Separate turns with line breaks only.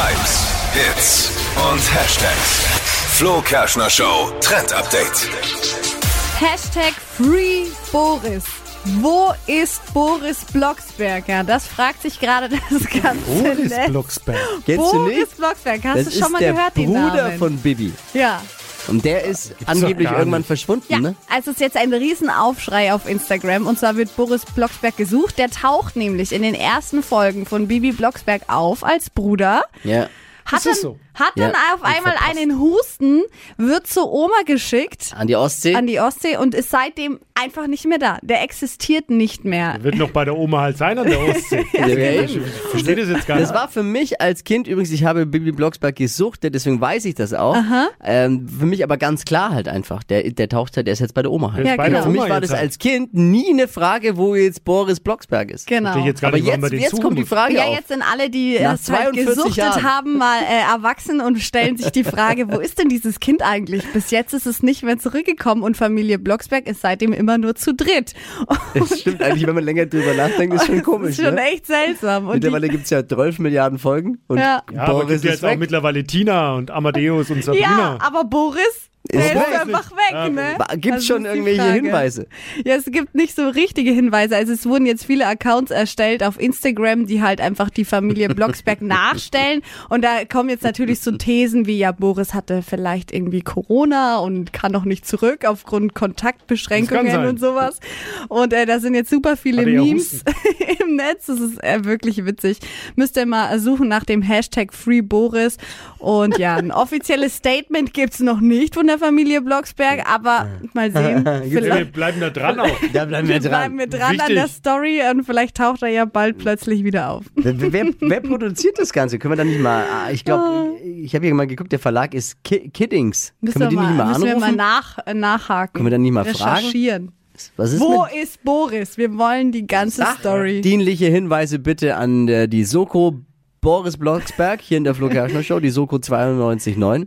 Hypes, Hits und Hashtags. Flo Kerschner Show Trend Update.
Hashtag Free Boris. Wo ist Boris Blocksberger? Das fragt sich gerade das ganze
Boris
Netz.
Blocksberg.
Kennst du
Boris
nicht?
Blocksberg, hast
Das
du schon mal
der
gehört, den
Bruder
Namen?
von Bibi.
ja.
Und der ist angeblich irgendwann verschwunden,
Ja,
ne?
also es ist jetzt ein Riesenaufschrei auf Instagram und zwar wird Boris Blocksberg gesucht. Der taucht nämlich in den ersten Folgen von Bibi Blocksberg auf als Bruder.
Ja.
Hat
Das
dann,
ist so.
Hat dann
Ja,
auf einmal einen Husten, wird zur Oma geschickt
An die Ostsee.
an die Ostsee und ist seitdem einfach nicht mehr da. Der existiert nicht mehr.
Wird noch bei der Oma halt sein an der Ostsee.
Ja,
Ich
eben.
verstehe das jetzt gar
Das
nicht.
war für mich als Kind übrigens, ich habe Bibi Blocksberg gesuchtet, deswegen weiß ich das auch. Ähm, für mich aber ganz klar halt einfach. Der, der taucht halt, der ist jetzt bei der Oma halt.
Der
Ja, genau.
der
Für mich war das
halt.
als Kind nie eine Frage, wo jetzt Boris Blocksberg ist.
Genau.
Ich jetzt gar
Aber jetzt, jetzt kommt die. Frage
Ja,
auf.
jetzt sind alle, die es halt
42
gesuchtet
Jahren.
haben, mal äh, erwachsen und stellen sich die Frage, wo ist denn dieses Kind eigentlich? Bis jetzt ist es nicht mehr zurückgekommen und Familie Blocksberg ist seitdem immer nur zu dritt.
Das stimmt eigentlich, wenn man länger drüber nachdenkt, ist schon
das
komisch.
ist schon
ne?
echt seltsam. Und
Mittlerweile gibt es ja 12 Milliarden Folgen und
Ja.
Ja, aber
Boris
gibt ja
ist
jetzt auch
weg.
mittlerweile Tina und Amadeus und Sabrina.
ja, aber Boris, der ist,
weg.
einfach weg,
Ja,
ne?
Gibt
Das
schon
ist die
irgendwelche. Hinweise?
Ja, es gibt nicht so richtige Hinweise. Also es wurden jetzt viele Accounts erstellt auf Instagram, die halt einfach die Familie Blocksberg nachstellen. Und da kommen jetzt natürlich so Thesen wie, ja, Boris hatte vielleicht irgendwie Corona und kann noch nicht zurück aufgrund Kontaktbeschränkungen und sowas. Und äh, da sind jetzt super viele
Hatte ja
Memes im Netz. Das ist äh, wirklich witzig. Müsst ihr mal suchen nach dem Hashtag FreeBoris. Und ja, ein offizielles Statement gibt's noch nicht von der Familie Blocksberg, aber mal sehen.
Wir bleiben da dran auch.
Da bleiben wir
bleiben wir dran an
Wichtig.
der Story und vielleicht taucht er ja bald plötzlich wieder auf.
Wer, wer, wer produziert das Ganze? Können wir da nicht mal, ah, ich glaube, ich habe hier mal geguckt, der Verlag ist Ki Kiddings.
Müssen
Können wir die
wir
nicht mal
müssen wir
anrufen?
mal nach, äh, nachhaken.
Können wir dann nicht mal fragen?
recherchieren.
Was ist
Wo
mit
ist Boris? Wir wollen die ganze Story.
dienliche Hinweise bitte an äh, die Soko Boris Blocksberg hier in der Flo Show, die Soko 92.9.